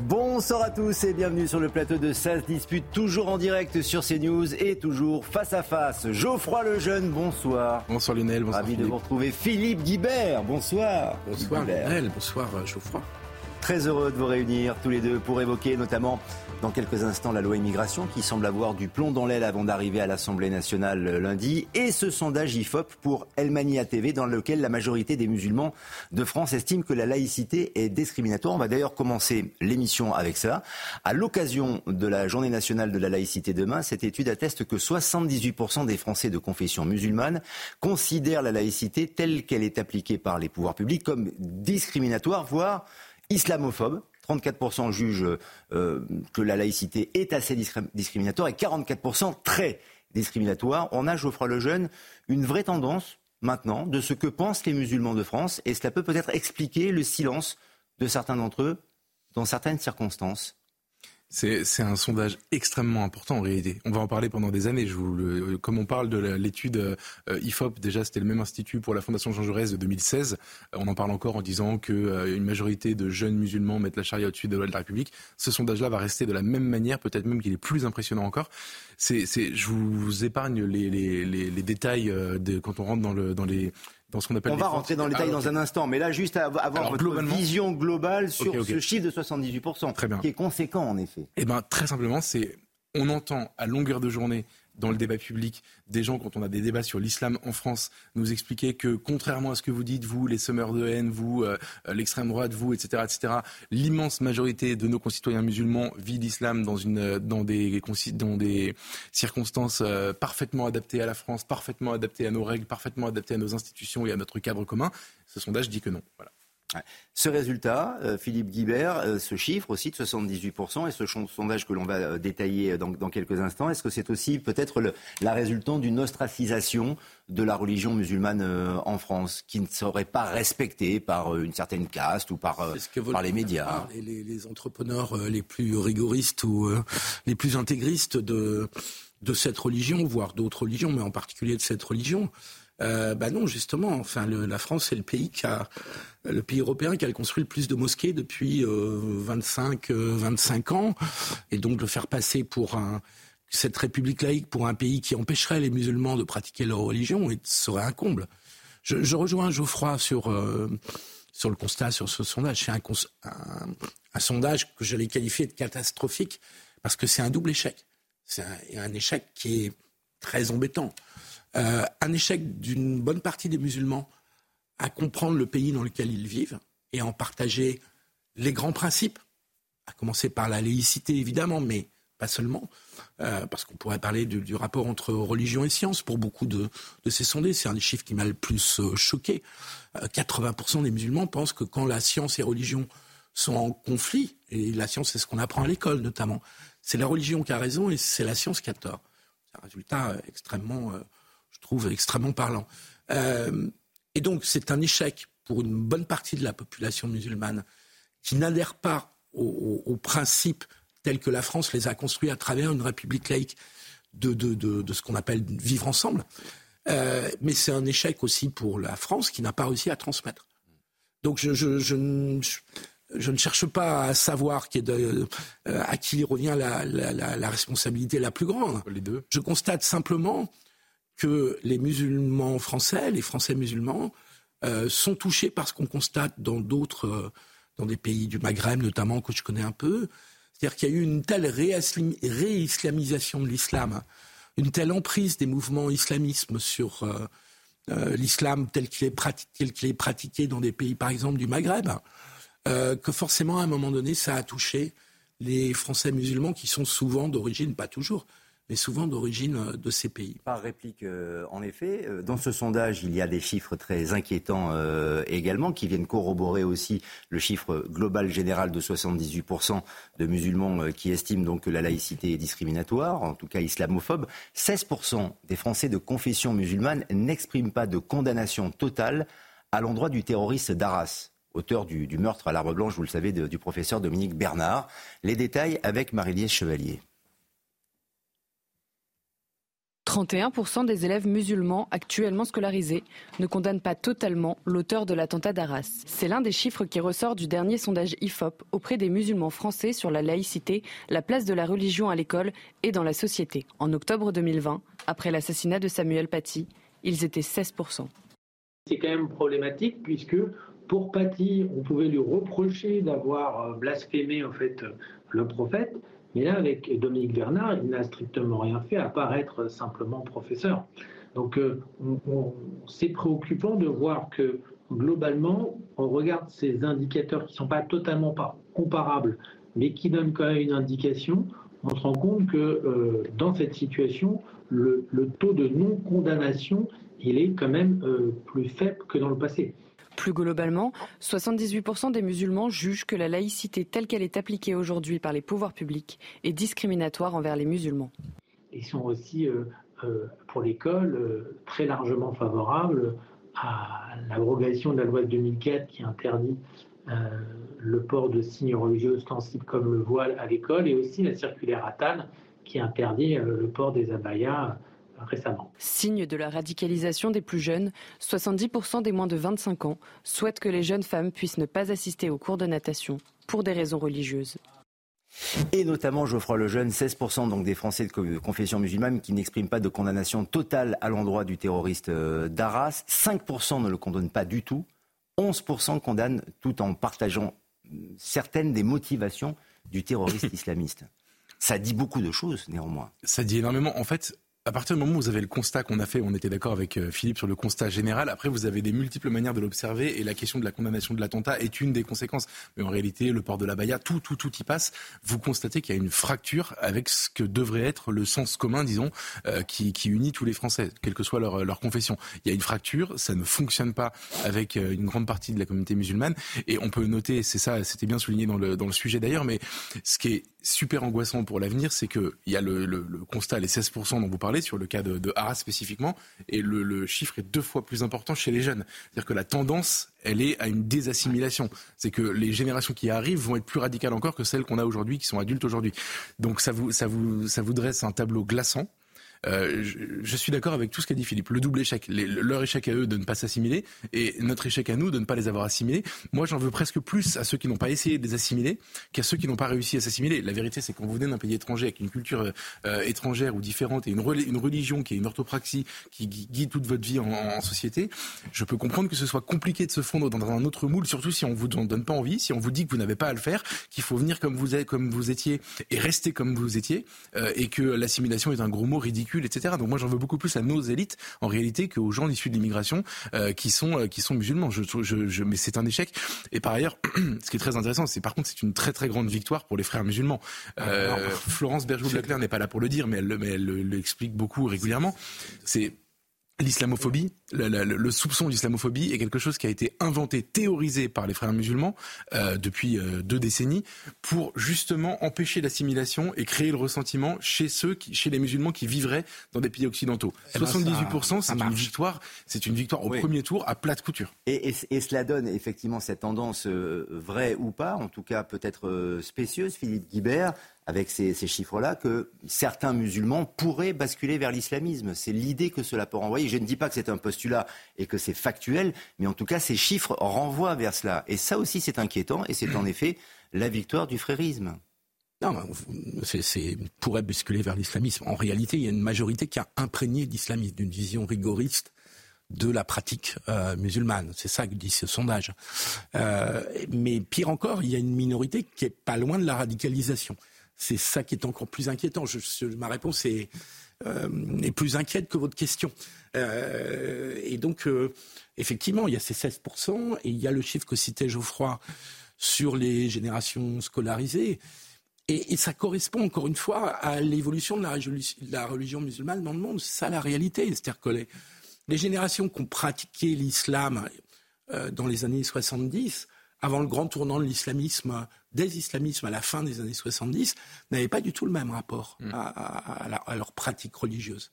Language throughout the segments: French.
Bonsoir à tous et bienvenue sur le plateau de 16 dispute, toujours en direct sur CNews et toujours face à face. Geoffroy Lejeune, bonsoir. Bonsoir Lionel, bonsoir. Ravi de vous retrouver. Philippe Guibert, bonsoir. Bonsoir Guibert. Lionel, bonsoir euh, Geoffroy. Très heureux de vous réunir tous les deux pour évoquer notamment dans quelques instants la loi immigration qui semble avoir du plomb dans l'aile avant d'arriver à l'Assemblée nationale lundi et ce sondage IFOP pour Elmania TV dans lequel la majorité des musulmans de France estiment que la laïcité est discriminatoire. On va d'ailleurs commencer l'émission avec ça. À l'occasion de la journée nationale de la laïcité demain, cette étude atteste que 78% des Français de confession musulmane considèrent la laïcité telle qu'elle est appliquée par les pouvoirs publics comme discriminatoire, voire islamophobe. 34% jugent euh, que la laïcité est assez discriminatoire et 44% très discriminatoire. On a, Geoffroy Lejeune, une vraie tendance maintenant de ce que pensent les musulmans de France et cela peut peut-être expliquer le silence de certains d'entre eux dans certaines circonstances. C'est un sondage extrêmement important en réalité. On va en parler pendant des années. Je vous le, comme on parle de l'étude euh, IFOP, déjà c'était le même institut pour la Fondation Jean Jaurès de 2016. Euh, on en parle encore en disant qu'une euh, majorité de jeunes musulmans mettent la charia au-dessus des lois de la République. Ce sondage-là va rester de la même manière, peut-être même qu'il est plus impressionnant encore. C'est, je vous épargne les, les, les, les détails de, quand on rentre dans, le, dans les dans ce qu'on appelle. On va rentrer dans le détail ah, dans un instant, mais là, juste avoir votre vision globale sur okay, okay. ce chiffre de 78%, Très bien. qui est conséquent en effet. Eh ben, très simplement, c'est on entend à longueur de journée dans le débat public des gens, quand on a des débats sur l'islam en France, nous expliquer que, contrairement à ce que vous dites, vous, les semeurs de haine, vous, euh, l'extrême droite, vous, etc., etc., l'immense majorité de nos concitoyens musulmans vit l'islam dans, une, dans, des, dans des circonstances euh, parfaitement adaptées à la France, parfaitement adaptées à nos règles, parfaitement adaptées à nos institutions et à notre cadre commun. Ce sondage dit que non. Voilà. Ce résultat, euh, Philippe Guibert, euh, ce chiffre aussi de 78%, et ce sondage que l'on va euh, détailler dans, dans, quelques instants, est-ce que c'est aussi peut-être la résultante d'une ostracisation de la religion musulmane en France, qui ne serait pas respectée par une certaine caste ou par, par les médias les, les, entrepreneurs les plus rigoristes ou les plus intégristes de, de cette religion, voire d'autres religions, mais en particulier de cette religion, euh, bah non, justement. Enfin, le, la France, c'est le pays qui a, le pays européen qui a construit le plus de mosquées depuis euh, 25, euh, 25 ans, et donc de faire passer pour un, cette république laïque pour un pays qui empêcherait les musulmans de pratiquer leur religion serait un comble. Je, rejoins Geoffroy sur euh, sur le constat sur ce sondage. C'est un, sondage que j'allais qualifier de catastrophique parce que c'est un double échec. C'est un échec qui est très embêtant euh, un échec d'une bonne partie des musulmans à comprendre le pays dans lequel ils vivent et à en partager les grands principes, à commencer par la laïcité évidemment, mais pas seulement, euh, parce qu'on pourrait parler du, rapport entre religion et science pour beaucoup de, ces sondés. C'est un des chiffres qui m'a le plus euh, choqué. 80% des musulmans pensent que quand la science et religion sont en conflit, et la science c'est ce qu'on apprend à l'école notamment, c'est la religion qui a raison et c'est la science qui a tort. C'est un résultat extrêmement trouve extrêmement parlant. Euh, et donc, c'est un échec pour une bonne partie de la population musulmane qui n'adhère pas aux, aux, aux, principes tels que la France les a construits à travers une république laïque de, de, de, de ce qu'on appelle vivre ensemble. Euh, mais c'est un échec aussi pour la France qui n'a pas réussi à transmettre. Donc je, je, je, je, ne cherche pas à savoir qui est de, euh, à qui revient la, la, la, la, responsabilité la plus grande. Les deux. Je constate simplement que les musulmans français, les Français musulmans, euh, sont touchés par ce qu'on constate dans d'autres, euh, dans des pays du Maghreb notamment, que je connais un peu. C'est-à-dire qu'il y a eu une telle réislamisation de l'islam, une telle emprise des mouvements islamismes sur euh, l'islam tel qu'il est, qu est, pratiqué dans des pays, par exemple, du Maghreb, que forcément, à un moment donné, ça a touché les Français musulmans qui sont souvent d'origine, pas toujours, mais souvent d'origine euh, de ces pays. Par réplique, euh, en effet, euh, dans ce sondage, il y a des chiffres très inquiétants également qui viennent corroborer aussi le chiffre global général de 78% de musulmans qui estiment donc que la laïcité est discriminatoire, en tout cas islamophobe. 16% des Français de confession musulmane n'expriment pas de condamnation totale à l'endroit du terroriste d'Arras auteur du, meurtre à l'arbre blanche, vous le savez, du professeur Dominique Bernard. Les détails avec marie Chevalier. 31% des élèves musulmans actuellement scolarisés ne condamnent pas totalement l'auteur de l'attentat d'Arras. C'est l'un des chiffres qui ressort du dernier sondage IFOP auprès des musulmans français sur la laïcité, la place de la religion à l'école et dans la société. En octobre 2020, après l'assassinat de Samuel Paty, ils étaient 16%. C'est quand même problématique puisque pour Paty, on pouvait lui reprocher d'avoir blasphémé en fait le prophète, mais là, avec Dominique Bernard, il n'a strictement rien fait à part être simplement professeur. Donc, euh, c'est préoccupant de voir que globalement, on regarde ces indicateurs qui ne sont pas totalement pas comparables, mais qui donnent quand même une indication. On se rend compte que euh, dans cette situation, le, taux de non-condamnation, il est quand même euh, plus faible que dans le passé. Plus globalement, 78% des musulmans jugent que la laïcité telle qu'elle est appliquée aujourd'hui par les pouvoirs publics est discriminatoire envers les musulmans. Ils sont aussi, euh, euh, pour l'école, euh, très largement favorables à l'abrogation de la loi de 2004 qui interdit le port de signes religieux ostensibles comme le voile à l'école et aussi la circulaire Attal qui interdit le port des abayas récemment. Signe de la radicalisation des plus jeunes, 70% des moins de 25 ans souhaitent que les jeunes femmes puissent ne pas assister aux cours de natation pour des raisons religieuses. Et notamment Geoffroy Lejeune, 16% donc des Français de confession musulmane qui n'expriment pas de condamnation totale à l'endroit du terroriste euh, d'Arras. 5% ne le condamnent pas du tout. 11% condamnent tout en partageant euh, certaines des motivations du terroriste islamiste. Ça dit beaucoup de choses néanmoins. Ça dit énormément. En fait, à partir du moment où vous avez le constat qu'on a fait, on était d'accord avec euh, Philippe sur le constat général. Après, vous avez des multiples manières de l'observer et la question de la condamnation de l'attentat est une des conséquences. Mais en réalité, le port de la Baïa, tout, tout, tout y passe. Vous constatez qu'il y a une fracture avec ce que devrait être le sens commun, disons, euh, qui, qui, unit tous les Français, quelle que soit leur, leur confession. Il y a une fracture, ça ne fonctionne pas avec euh, une grande partie de la communauté musulmane. Et on peut noter, c'est ça, c'était bien souligné dans le, dans le sujet d'ailleurs, mais ce qui est super angoissant pour l'avenir, c'est qu'il y a le, le, le, constat, les 16% dont vous parlez, sur le cas de, de Arras spécifiquement, et le, le, chiffre est deux fois plus important chez les jeunes. C'est-à-dire que la tendance, elle est à une désassimilation. C'est que les générations qui arrivent vont être plus radicales encore que celles qu'on a aujourd'hui, qui sont adultes aujourd'hui. Donc ça vous, ça, vous, ça vous dresse un tableau glaçant. Euh, je, suis d'accord avec tout ce qu'a dit Philippe. Le double échec, leur échec à eux de ne pas s'assimiler et notre échec à nous de ne pas les avoir assimilés. Moi, j'en veux presque plus à ceux qui n'ont pas essayé de les assimiler qu'à ceux qui n'ont pas réussi à s'assimiler. La vérité, c'est quand vous venez d'un pays étranger avec une culture euh, étrangère ou différente et une, une, religion qui est une orthopraxie qui guide toute votre vie en, société, je peux comprendre que ce soit compliqué de se fondre dans un autre moule, surtout si on vous en donne pas envie, si on vous dit que vous n'avez pas à le faire, qu'il faut venir comme vous êtes, comme vous étiez et rester comme vous étiez, euh, et que l'assimilation est un gros mot ridicule etc. Donc moi j'en veux beaucoup plus à nos élites en réalité qu'aux gens issus de l'immigration euh, qui sont euh, qui sont musulmans. Je, je, mais c'est un échec. Et par ailleurs, ce qui est très intéressant, c'est par contre c'est une très très grande victoire pour les frères musulmans. Euh, Florence Bergeau-Blaclair n'est pas là pour le dire, mais elle, mais elle l'explique beaucoup régulièrement. C'est L'islamophobie, le, soupçon d'islamophobie est quelque chose qui a été inventé, théorisé par les frères musulmans euh, depuis euh, deux décennies pour justement empêcher l'assimilation et créer le ressentiment chez ceux, qui, chez les musulmans qui vivraient dans des pays occidentaux. 78%, c'est une victoire, c'est une victoire au premier tour à plate couture. Et, et, cela donne effectivement cette tendance euh, vraie ou pas, en tout cas peut-être spécieuse, Philippe Guibert, avec ces, chiffres-là que certains musulmans pourraient basculer vers l'islamisme. C'est l'idée que cela peut renvoyer. Je ne dis pas que c'est un postulat et que c'est factuel, mais en tout cas, ces chiffres renvoient vers cela. Et ça aussi, c'est inquiétant, et c'est en effet la victoire du frérisme. Non, c'est pourrait basculer vers l'islamisme. En réalité, il y a une majorité qui a imprégné d'islamisme, d'une vision rigoriste de la pratique euh, musulmane. C'est ça que dit ce sondage. Euh, mais pire encore, il y a une minorité qui est pas loin de la radicalisation. C'est ça qui est encore plus inquiétant. ma réponse est, euh, est, plus inquiète que votre question. Euh, et donc, euh, effectivement, il y a ces 16%, et il y a le chiffre que citait Geoffroy sur les générations scolarisées. Et, ça correspond encore une fois à l'évolution de la, religion musulmane dans le monde. C'est ça la réalité. C'est-à-dire que les, générations qui ont pratiqué l'islam dans les années 70, avant le grand tournant de l'islamisme, des islamismes à la fin des années 70, n'avaient pas du tout le même rapport mm. à, leur pratique religieuse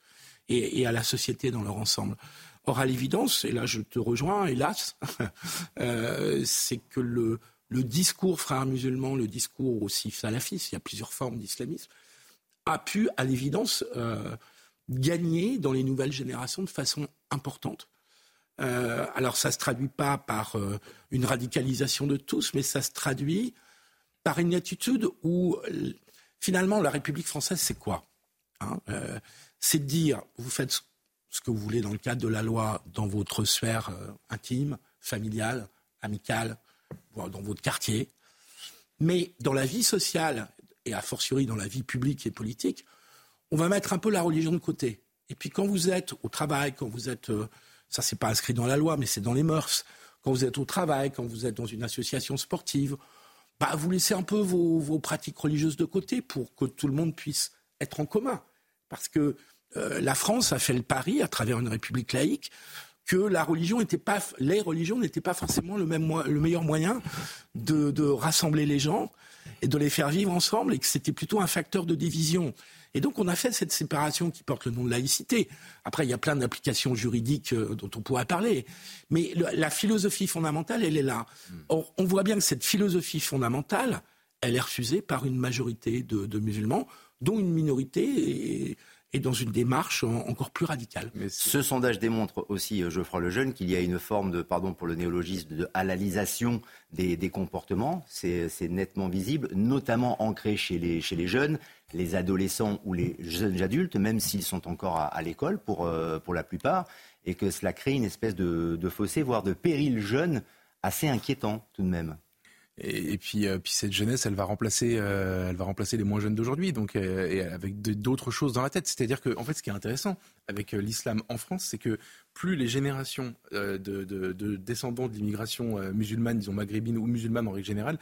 et, à la société dans leur ensemble. Or, à l'évidence, et là je te rejoins, hélas, euh, c'est que le, le discours frère musulman, le discours aussi salafiste, il y a plusieurs formes d'islamisme, a pu, à l'évidence, euh, gagner dans les nouvelles générations de façon importante. Euh, alors ça ne se traduit pas par euh, une radicalisation de tous, mais ça se traduit par une attitude où finalement la République française, c'est quoi hein C'est de dire, vous faites ce que vous voulez dans le cadre de la loi, dans votre sphère intime, familiale, amicale, dans votre quartier. Mais dans la vie sociale, et a fortiori dans la vie publique et politique, on va mettre un peu la religion de côté. Et puis quand vous êtes au travail, quand vous êtes, euh, ça c'est pas inscrit dans la loi, mais c'est dans les mœurs, quand vous êtes au travail, quand vous êtes dans une association sportive, bah, vous laissez un peu vos, pratiques religieuses de côté pour que tout le monde puisse être en commun. Parce que euh, la France a fait le pari, à travers une république laïque, que la religion était pas, les religions n'étaient pas forcément le, même, le meilleur moyen de, de, rassembler les gens et de les faire vivre ensemble, et que c'était plutôt un facteur de division. Et donc on a fait cette séparation qui porte le nom de laïcité. Après, il y a plein d'applications juridiques euh, dont on pourrait parler, mais la philosophie fondamentale, elle est là. Or, on voit bien que cette philosophie fondamentale, elle est refusée par une majorité de, de musulmans, dont une minorité. Et, et dans une démarche encore plus radicale. Mais ce sondage démontre aussi, euh, Geoffroy Lejeune, qu'il y a une forme de, pardon pour le néologisme, de halalisation des, comportements. C'est nettement visible, notamment ancré chez les, chez les jeunes, les adolescents ou les jeunes adultes, même s'ils sont encore à, l'école pour, euh, pour la plupart, et que cela crée une espèce de, de fossé, voire de péril jeune assez inquiétant tout de même. Et, puis, euh, puis cette jeunesse, elle va remplacer, euh, elle va remplacer les moins jeunes d'aujourd'hui, donc euh, avec d'autres choses dans la tête. C'est-à-dire que, en fait, ce qui est intéressant avec l'islam en France, c'est que plus les générations de, de, de, descendants de l'immigration musulmane, disons maghrébine ou musulmane en règle générale,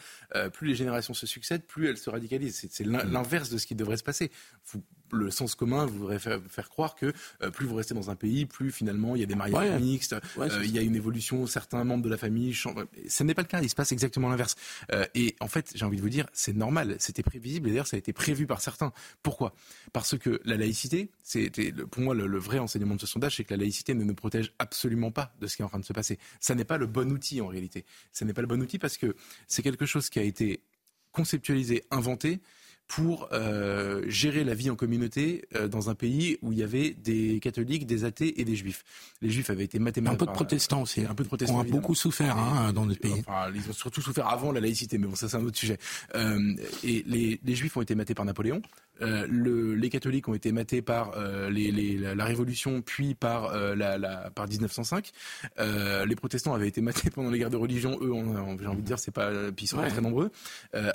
plus les générations se succèdent, plus elles se radicalisent. C'est l'inverse de ce qui devrait se passer. Vous le sens commun voudrait faire, faire croire que euh, plus vous restez dans un pays, plus finalement il y a des mariages mixtes, euh, il y a une évolution, certains membres de la famille changent. Ce n'est pas le cas, il se passe exactement l'inverse. Euh, et en fait, j'ai envie de vous dire, c'est normal, c'était prévisible, et d'ailleurs ça a été prévu par certains. Pourquoi? Parce que la laïcité, c'était pour moi le, vrai enseignement de ce sondage, c'est que la laïcité ne nous protège absolument pas de ce qui est en train de se passer. Ça n'est pas le bon outil en réalité. Ça n'est pas le bon outil parce que c'est quelque chose qui a été conceptualisé, inventé, pour euh, gérer la vie en communauté euh, dans un pays où il y avait des catholiques, des athées et des juifs. Les juifs avaient été mathématiquement... Un peu de protestants aussi. Un peu de protestants. On a beaucoup souffert hein, dans notre pays. ils ont surtout souffert avant la laïcité, mais bon, ça c'est un autre sujet. Euh, et les, les juifs ont été matés par Napoléon. Le, les catholiques ont été matés par les, les, la, Révolution, puis par, euh, la, la, par 1905. les protestants avaient été matés pendant les guerres de religion. Eux, j'ai envie de dire, c'est pas, puis ils sont pas très nombreux. Ah,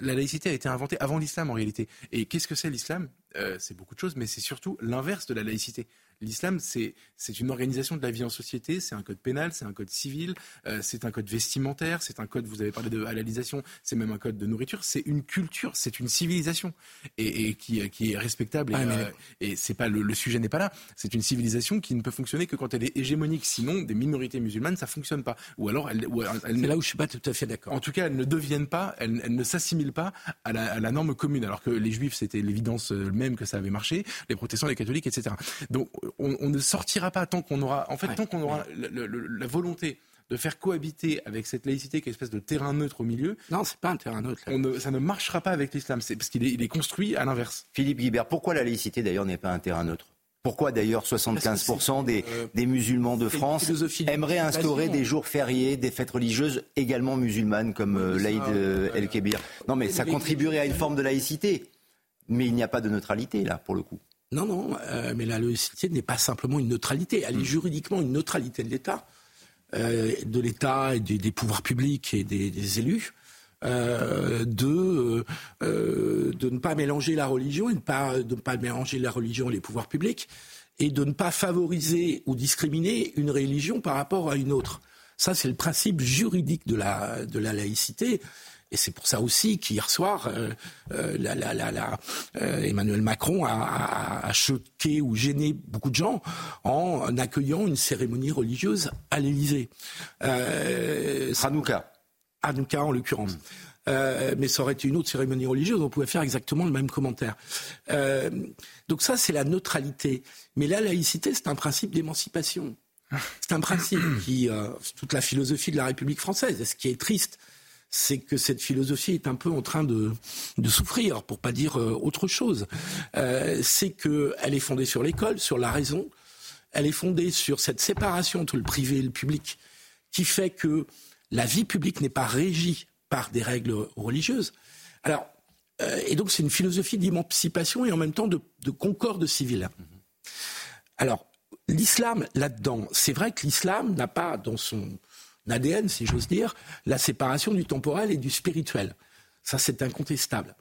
la laïcité a été inventée avant en réalité. Et qu'est-ce que c'est l'islam? C'est beaucoup de choses, mais c'est surtout l'inverse de la laïcité. L'islam, c'est une organisation de la vie en société, c'est un code pénal, c'est un code civil, euh, c'est un code vestimentaire, c'est un code, vous avez parlé de halalisation, c'est même un code de nourriture, c'est une culture, c'est une civilisation et, et qui, qui, est respectable. Et, ah, euh, et c'est pas le, le sujet n'est pas là. C'est une civilisation qui ne peut fonctionner que quand elle est hégémonique. Sinon, des minorités musulmanes, ça fonctionne pas. Ou alors, elle, c'est là où je suis pas tout à fait d'accord. En tout cas, elles ne deviennent pas, elles, elles ne s'assimilent pas à la, à la, norme commune. Alors que les juifs, c'était l'évidence euh, même que ça avait marché, les protestants, les catholiques, etc. Donc on, ne sortira pas tant qu'on aura, en fait, tant qu'on aura la volonté de faire cohabiter avec cette laïcité qui est une espèce de terrain neutre au milieu. Non, c'est pas un terrain neutre. ça ne marchera pas avec l'islam, c'est parce qu'il est, construit à l'inverse. Philippe Guibert, pourquoi la laïcité d'ailleurs n'est pas un terrain neutre? Pourquoi d'ailleurs 75% des, euh, des, musulmans de France aimeraient instaurer des jours fériés, des fêtes religieuses également musulmanes comme euh, l'Aïd euh, el-Kébir Non mais ça contribuerait à une forme de laïcité. Mais il n'y a pas de neutralité là pour le coup. Non, non, euh, mais la laïcité n'est pas simplement une neutralité, elle est mm. juridiquement une neutralité de l'État, euh, de l'État et des, pouvoirs publics et des, élus. Euh, de de ne pas mélanger la religion et de, pas, de ne pas mélanger la religion et les pouvoirs publics et de ne pas favoriser ou discriminer une religion par rapport à une autre. Ça, c'est le principe juridique de la, de la laïcité. Et c'est pour ça aussi qu'hier soir, euh, euh, la, la, la, euh, Emmanuel Macron a, a, choqué ou gêné beaucoup de gens en accueillant une cérémonie religieuse à l'Élysée. Euh, Hanouka. Hanouka en l'occurrence. Euh, mais ça aurait été une autre cérémonie religieuse, on pouvait faire exactement le même commentaire. Euh, donc ça, c'est la neutralité. Mais la laïcité, c'est un principe d'émancipation. C'est un principe qui, euh, toute la philosophie de la République française. Et ce qui est triste, c'est que cette philosophie est un peu en train de, de souffrir, pour pas dire euh, autre chose. Euh, c'est qu'elle est fondée sur l'école, sur la raison. Elle est fondée sur cette séparation entre le privé et le public, qui fait que la vie publique n'est pas régie par des règles religieuses. Alors, euh, et donc c'est une philosophie d'émancipation et en même temps de, de concorde civile. Alors, l'islam là-dedans, c'est vrai que l'islam n'a pas dans son ADN, si j'ose dire, la séparation du temporel et du spirituel. Ça, c'est incontestable.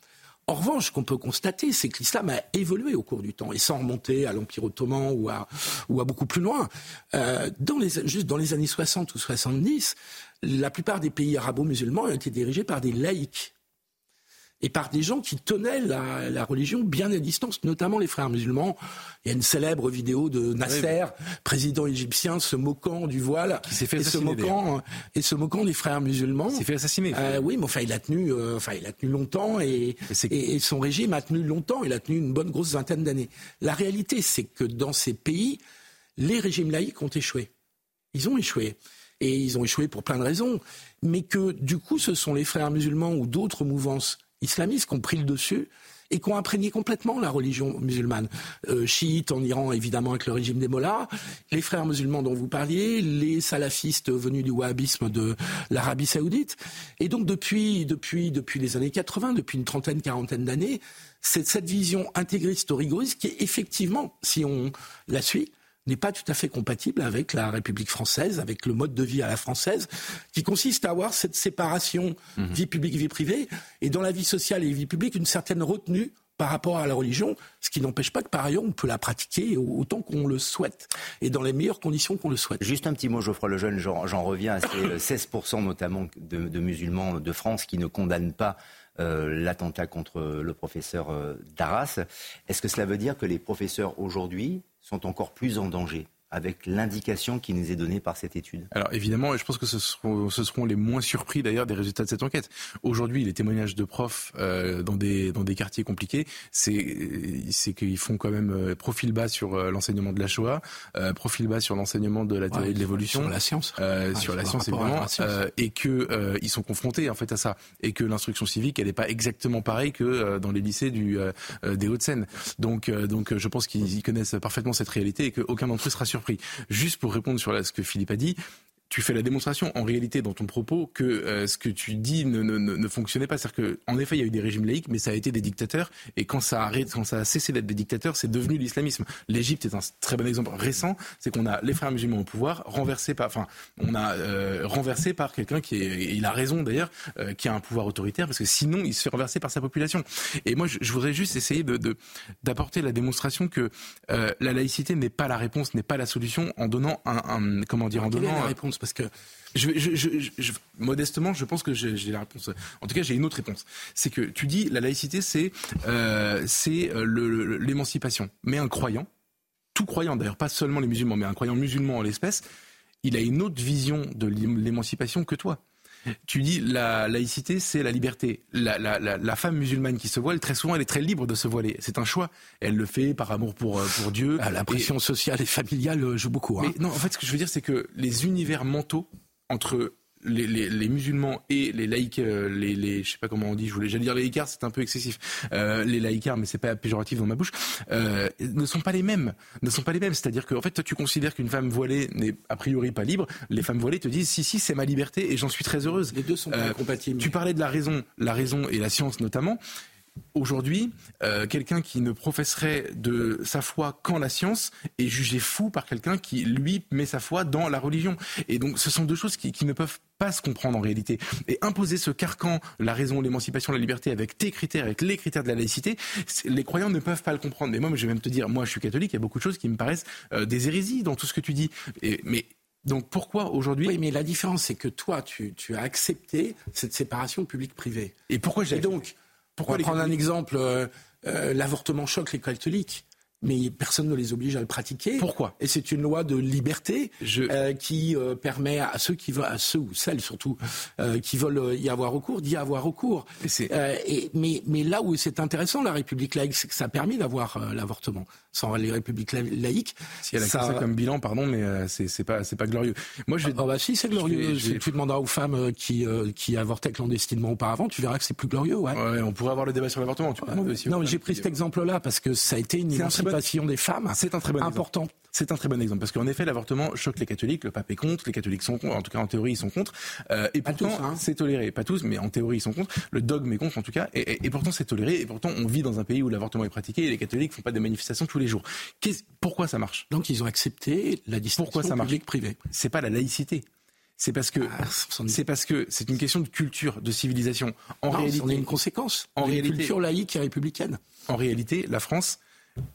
En revanche, ce qu'on peut constater, c'est que l'islam a évolué au cours du temps, et sans remonter à l'Empire ottoman ou à, ou à beaucoup plus loin. Euh, juste dans les années 60 ou 70, la plupart des pays arabo-musulmans ont été dirigés par des laïcs et par des gens qui tenaient la, la, religion bien à distance, notamment les frères musulmans. Il y a une célèbre vidéo de Nasser, oui. président égyptien, se moquant du voile qui s'est fait et se moquant et se moquant des frères musulmans. S'est fait assassiner. Euh, oui, mais enfin il a tenu, euh, enfin il a tenu longtemps et, et, et, son régime a tenu longtemps. Il a tenu une bonne grosse vingtaine d'années. La réalité, c'est que dans ces pays, les régimes laïcs ont échoué. Ils ont échoué. Et ils ont échoué pour plein de raisons. Mais que du coup, ce sont les frères musulmans ou d'autres mouvances islamistes qui ont pris le dessus et qui ont imprégné complètement la religion musulmane. Euh, chiites en Iran, évidemment, avec le régime des mollahs, les frères musulmans dont vous parliez, les salafistes venus du wahhabisme de l'Arabie saoudite. Et donc, depuis, depuis, depuis les années 80, depuis une trentaine, quarantaine d'années, c'est cette vision intégriste rigoriste qui est effectivement, si on la suit, n'est pas tout à fait compatible avec la République française, avec le mode de vie à la française, qui consiste à avoir cette séparation mmh. vie publique vie privée, et dans la vie sociale et vie publique une certaine retenue par rapport à la religion, ce qui n'empêche pas que par ailleurs on peut la pratiquer autant qu'on le souhaite et dans les meilleures conditions qu'on le souhaite. Juste un petit mot, Geoffroy Lejeune, j'en reviens à ces 16% notamment de, de, musulmans de France qui ne condamnent pas euh, l'attentat contre le professeur euh, Darras. Est-ce que cela veut dire que les professeurs aujourd'hui sont encore plus en danger avec l'indication qui nous est donnée par cette étude Alors évidemment, je pense que ce seront, ce seront les moins surpris d'ailleurs des résultats de cette enquête. Aujourd'hui, les témoignages de profs euh, dans des dans des quartiers compliqués, c'est c'est qu'ils font quand même euh, profil bas sur euh, l'enseignement de la Shoah, euh, profil bas sur l'enseignement de la théorie ouais, de l'évolution, sur la science, euh, sur la science évidemment, euh, et que ils sont confrontés en fait à ça, et que l'instruction civique, elle n'est pas exactement pareille que dans les lycées du des Hauts-de-Seine. Donc donc je pense qu'ils connaissent parfaitement cette réalité et qu'aucun d'entre eux sera surpris Juste pour répondre sur ce que Philippe a dit, tu fais la démonstration en réalité dans ton propos que euh, ce que tu dis ne, ne, ne fonctionnait pas. C'est-à-dire qu'en effet, il y a eu des régimes laïques, mais ça a été des dictateurs. Et quand ça a, quand ça a cessé d'être des dictateurs, c'est devenu l'islamisme. L'Égypte est un très bon exemple récent. C'est qu'on a les frères musulmans au pouvoir, renversé par, enfin, on a euh, renversé par quelqu'un qui est, et il a raison d'ailleurs, euh, qui a un pouvoir autoritaire, parce que sinon, il se fait renverser par sa population. Et moi, je, je voudrais juste essayer de d'apporter la démonstration que euh, la laïcité n'est pas la réponse, n'est pas la solution, en donnant un, un comment dire, en donnant la réponse parce que modestement, je pense que j'ai la réponse. En tout cas, j'ai une autre réponse. C'est que tu dis la laïcité, c'est euh, c'est l'émancipation. Mais un croyant, tout croyant d'ailleurs, pas seulement les musulmans, mais un croyant musulman en l'espèce, il a une autre vision de l'émancipation que toi. Tu dis la laïcité, c'est la liberté. La, la, la, la, femme musulmane qui se voile, très souvent, elle est très libre de se voiler. C'est un choix. Elle le fait par amour pour, pour Dieu. Ah, la pression et... sociale et familiale joue beaucoup. Hein. Mais non, en fait, ce que je veux dire, c'est que les univers mentaux entre les, les, les, musulmans et les laïcs, euh, les, les, je sais pas comment on dit, je voulais j'allais dire les laïcards, c'est un peu excessif. Euh, les laïcards, mais c'est pas péjoratif dans ma bouche, euh, ne sont pas les mêmes, ne sont pas les mêmes. C'est-à-dire qu'en fait, toi, tu considères qu'une femme voilée n'est a priori pas libre. Les femmes voilées te disent si si, c'est ma liberté et j'en suis très heureuse. Les deux sont pas compatibles. Tu parlais de la raison, la raison et la science notamment. Aujourd'hui, euh, quelqu'un qui ne professerait de sa foi qu'en la science est jugé fou par quelqu'un qui, lui, met sa foi dans la religion. Et donc, ce sont deux choses qui, qui ne peuvent pas se comprendre en réalité. Et imposer ce carcan, la raison, l'émancipation, la liberté, avec tes critères, avec les critères de la laïcité, les croyants ne peuvent pas le comprendre. Mais moi, je vais même te dire, moi, je suis catholique, il y a beaucoup de choses qui me paraissent euh, des hérésies dans tout ce que tu dis. Et, mais Donc pourquoi aujourd'hui Oui, mais la différence, c'est que toi, tu, tu as accepté cette séparation public-privé. Et pourquoi j'ai Et donc, pourquoi prendre un exemple euh, euh, L'avortement choque les catholiques mais personne ne les oblige à le pratiquer. Pourquoi? Et c'est une loi de liberté euh, qui euh, permet à ceux qui veulent, à ceux ou celles surtout, euh, qui veulent y avoir recours, d'y avoir recours. Et mais, mais là où c'est intéressant, la République laïque, c'est que ça a permis d'avoir l'avortement. Sans les républiques laïques, si elle a ça... ça comme bilan, pardon, mais c'est pas c'est pas glorieux. Moi, je ah bah si c'est glorieux. Tu demanderas aux femmes qui qui avortaient clandestinement auparavant, tu verras que c'est plus glorieux. Ouais. ouais. on pourrait avoir le débat sur l'avortement. non, mais j'ai pris cet exemple-là parce que ça a été une des femmes. C'est un très bon important. C'est un très bon exemple parce qu'en effet, l'avortement choque les catholiques. Le pape est contre, les catholiques sont contre. En tout cas, en théorie, ils sont contre. Euh, et pourtant, hein. c'est toléré. Pas tous, mais en théorie, ils sont contre. Le dogme est contre, en tout cas. Et, pourtant, c'est toléré. Et pourtant, on vit dans un pays où l'avortement est pratiqué et les catholiques font pas de manifestations tous les jours. Pourquoi ça marche? Donc, ils ont accepté la distinction public-privé. C'est pas la laïcité. C'est parce que ah, c'est parce que c'est une question de culture, de civilisation. En réalité, on est une conséquence. En réalité, culture laïque et républicaine. En réalité, la France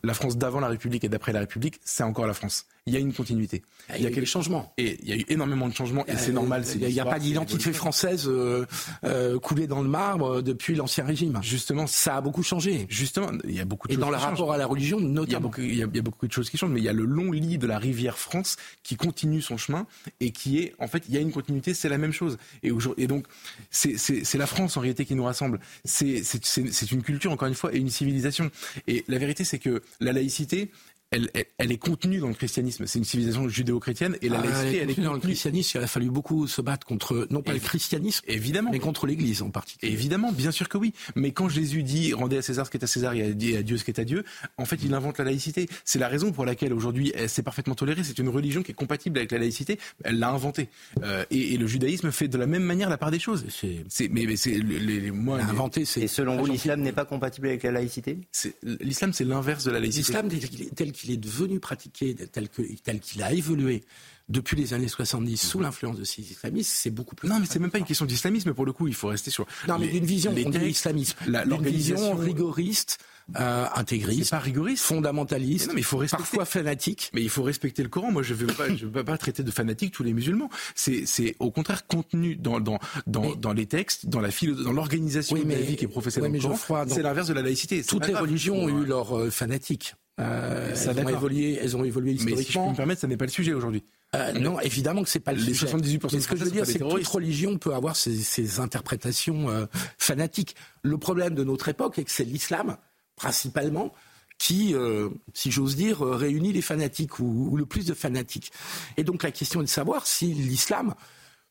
la France d'avant la République et d'après la République, c'est encore la France il y a une continuité. Il y a, quelques changements. Et il y a eu énormément de changements et c'est normal. Il n'y a, pas d'identité française euh, euh, coulée dans le marbre depuis l'Ancien Régime. Justement, ça a beaucoup changé. Justement, il y a beaucoup de et dans le rapport à la religion, notamment. Il y, a beaucoup, de choses qui changent, mais il y a le long lit de la rivière France qui continue son chemin et qui est, en fait, il y a une continuité, c'est la même chose. Et, et donc, c'est la France en réalité qui nous rassemble. C'est une culture, encore une fois, et une civilisation. Et la vérité, c'est que la laïcité, elle, est contenue dans le christianisme. C'est une civilisation judéo-chrétienne et la ah, laïcité, elle est, contenue dans le christianisme. Il a fallu beaucoup se battre contre, non pas le christianisme, évidemment, mais contre l'Église en particulier. Évidemment, bien sûr que oui. Mais quand Jésus dit rendez à César ce qui est à César et à Dieu ce qui est à Dieu, en fait, il invente la laïcité. C'est la raison pour laquelle aujourd'hui c'est parfaitement toléré. C'est une religion qui est compatible avec la laïcité. Elle l'a inventée. Euh, et, le judaïsme fait de la même manière la part des choses. C'est, mais, c'est les, moi, inventé. Et selon vous, l'islam n'est pas compatible avec la laïcité? L'islam, c'est l'inverse de la laïcité. L'islam tel qu'il est devenu pratique tel qu'il a évolué depuis les années 70 sous l'influence de ces islamistes, c'est beaucoup plus. Non, mais c'est même pas une question d'islamisme pour le coup. Il faut rester sur. Non, mais d'une vision, on dit l'islamisme, vision rigoriste. Euh, intégriste, pas rigoriste, fondamentaliste, non, mais il faut respecter, parfois fanatique. Mais il faut respecter le Coran. Moi, je ne veux pas, je veux pas traiter de fanatique tous les musulmans. C'est, au contraire contenu dans dans dans, dans les textes, dans la dans l'organisation de la vie qui est professée dans le Coran. C'est l'inverse de la laïcité. Toutes les religions ont eu leurs euh, fanatiques. Euh, ça elles, ont évolué, elles ont évolué historiquement. Mais si je peux me permettre, ça n'est pas le sujet aujourd'hui. Euh, non, évidemment que c'est pas le les sujet. 78% Mais ce que je veux dire, c'est que toute religion peut avoir ses, ses interprétations euh, fanatiques. Le problème de notre époque est que c'est l'islam, principalement, qui, euh, si j'ose dire, réunit les fanatiques ou, ou, le plus de fanatiques. Et donc la question est de savoir si l'islam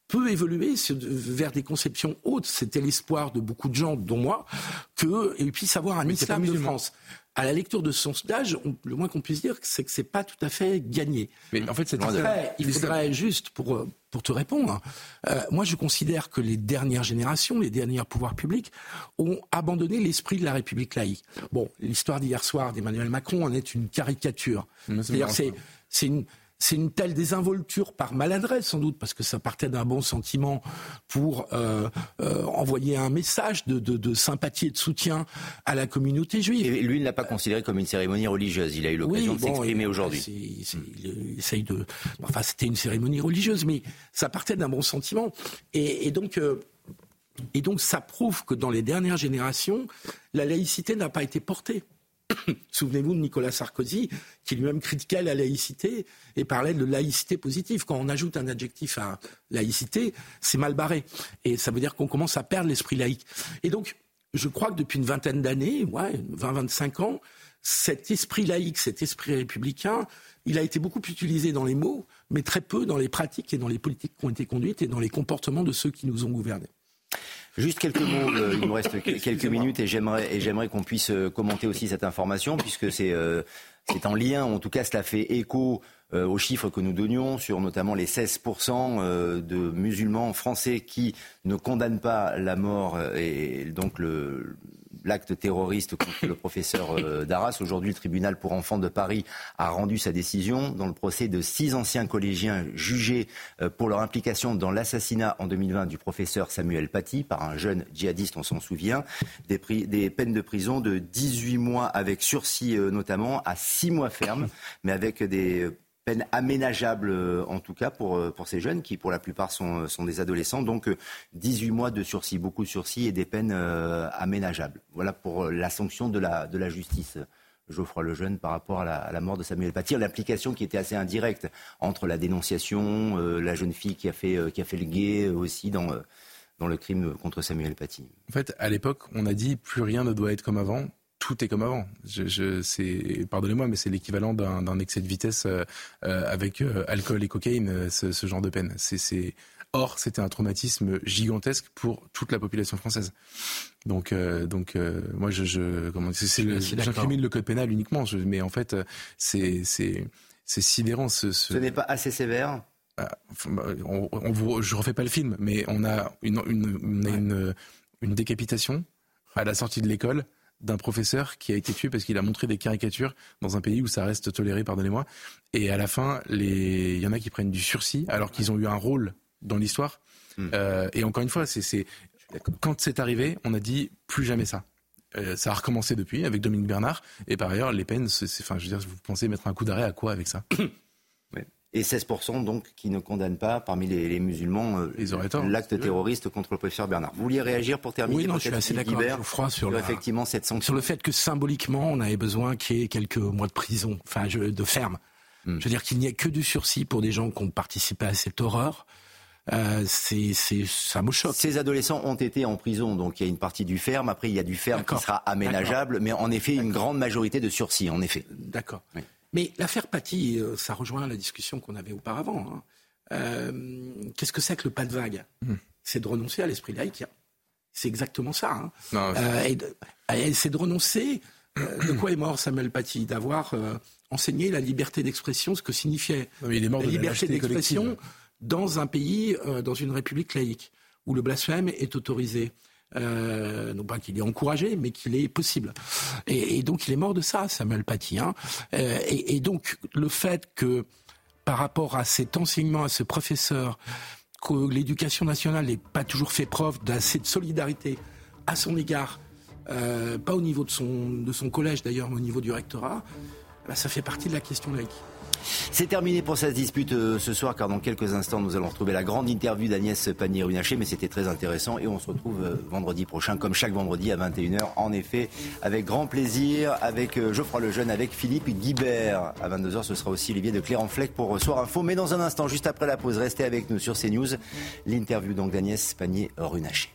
peut évoluer vers des conceptions hautes. C'était l'espoir de beaucoup de gens, dont moi, qu'il puisse avoir un islam de France à la lecture de son stage, le moins qu'on puisse dire, c'est que c'est pas tout à fait gagné. Mais en fait, c'est il faudrait juste pour euh, pour te répondre. Euh, moi, je considère que les dernières générations, les derniers pouvoirs publics, ont abandonné l'esprit de la République laïque. Bon, l'histoire d'hier soir d'Emmanuel Macron en est une caricature. C'est-à-dire, c'est une c'est une telle désinvolture par maladresse sans doute, parce que ça partait d'un bon sentiment pour euh, euh, envoyer un message de, sympathie et de soutien à la communauté juive. Et lui, il ne l'a pas considéré comme une cérémonie religieuse. Il a eu l'occasion de s'exprimer aujourd'hui. Il, essaye de. Enfin, c'était une cérémonie religieuse, mais ça partait d'un bon sentiment. Et, donc. Euh, et donc, ça prouve que dans les dernières générations, la laïcité n'a pas été portée. Souvenez-vous de Nicolas Sarkozy, qui lui-même critiquait la laïcité et parlait de laïcité positive. Quand on ajoute un adjectif à laïcité, c'est mal barré. Et ça veut dire qu'on commence à perdre l'esprit laïque. Et donc, je crois que depuis une vingtaine d'années, ouais, 20-25 ans, cet esprit laïque, cet esprit républicain, il a été beaucoup utilisé dans les mots, mais très peu dans les pratiques et dans les politiques qui ont été conduites et dans les comportements de ceux qui nous ont gouvernés. Juste quelques mots, euh, il nous reste quelques minutes et j'aimerais, et j'aimerais qu'on puisse euh, commenter aussi cette information puisque c'est, euh, c'est en lien, en tout cas cela fait écho aux chiffres que nous donnions sur notamment les 16% de musulmans français qui ne condamnent pas la mort et donc le, l'acte terroriste contre le professeur euh, Darras. Aujourd'hui, le tribunal pour enfants de Paris a rendu sa décision dans le procès de six anciens collégiens jugés euh, pour leur implication dans l'assassinat en 2020 du professeur Samuel Paty par un jeune djihadiste, on s'en souvient. Des, peines de prison de 18 mois avec sursis euh, notamment à 6 mois ferme, mais avec des peine aménageable euh, en tout cas pour, euh, pour ces jeunes qui pour la plupart sont, sont des adolescents. Donc 18 mois de sursis, beaucoup de sursis et des peines aménageables. Voilà pour la sanction de la, de la justice. Geoffroy Lejeune par rapport à la, mort de Samuel Paty, l'application qui était assez indirecte entre la dénonciation, la jeune fille qui a fait, qui a fait le guet aussi dans, dans le crime contre Samuel Paty. En fait, à l'époque, on a dit plus rien ne doit être comme avant tout est comme avant. Je, c'est, pardonnez-moi, mais c'est l'équivalent d'un, excès de vitesse euh, euh, avec euh, alcool et cocaïne, ce, genre de peine. C'est, Or, c'était un traumatisme gigantesque pour toute la population française. Donc, donc, moi, je, je comment, c'est, j'incrimine le code pénal uniquement, mais en fait, c'est, c'est, c'est sidérant. Ce, ce... n'est pas assez sévère? Bah, on, on, je refais pas le film, mais on a une, une, une, une décapitation à la sortie de l'école d'un professeur qui a été tué parce qu'il a montré des caricatures dans un pays où ça reste toléré, pardonnez-moi. Et à la fin, il y en a qui prennent du sursis alors qu'ils ont eu un rôle dans l'histoire. Hmm. Euh, et encore une fois, c'est quand c'est arrivé, on a dit plus jamais ça. Euh, ça a recommencé depuis avec Dominique Bernard. Et par ailleurs, les peines, enfin, je veux dire, vous pensez mettre un coup d'arrêt à quoi avec ça? Et 16% donc qui ne condamnent pas parmi les, musulmans euh, l'acte terroriste contre le professeur Bernard. Vous vouliez réagir pour terminer Oui, non, je suis assez d'accord avec sur, effectivement cette sanction. Sur le fait que symboliquement, on avait besoin qu'il y ait quelques mois de prison, enfin de ferme. Hmm. Je veux dire qu'il n'y ait que du sursis pour des gens qui ont participé à cette horreur. Euh, c'est, ça me choque. Ces adolescents ont été en prison, donc il y a une partie du ferme. Après, il y a du ferme qui sera aménageable, mais en effet, une grande majorité de sursis, en effet. D'accord. Mais l'affaire Paty, euh, ça rejoint la discussion qu'on avait auparavant. Hein. Euh, qu'est-ce que c'est que le pas de vague hmm. C'est de renoncer à l'esprit laïque. C'est exactement ça. Hein. Euh, c'est de renoncer. de quoi est mort Samuel Paty D'avoir enseigné la liberté d'expression, ce que signifiait la liberté d'expression dans un pays, dans une république laïque, où le blasphème est autorisé. Euh, non pas qu'il est encouragé, mais qu'il est possible. Et, donc il est mort de ça, Samuel Paty. Hein. Euh, et, donc le fait que par rapport à cet enseignement, à ce professeur, que l'éducation nationale n'ait pas toujours fait preuve d'assez de solidarité à son égard, euh, pas au niveau de son, de son collège d'ailleurs, mais au niveau du rectorat, bah, ça fait partie de la question laïque. C'est terminé pour cette dispute euh, ce soir, car dans quelques instants, nous allons retrouver la grande interview d'Agnès Pannier-Runacher, mais c'était très intéressant et on se retrouve euh, vendredi prochain, comme chaque vendredi à 21h, en effet, avec grand plaisir, avec euh, Geoffroy Lejeune, avec Philippe Guibert. À 22h, ce sera aussi Olivier de Clérenfleck pour Soir Info. Mais dans un instant, juste après la pause, restez avec nous sur CNews. L'interview donc d'Agnès Pannier-Runacher.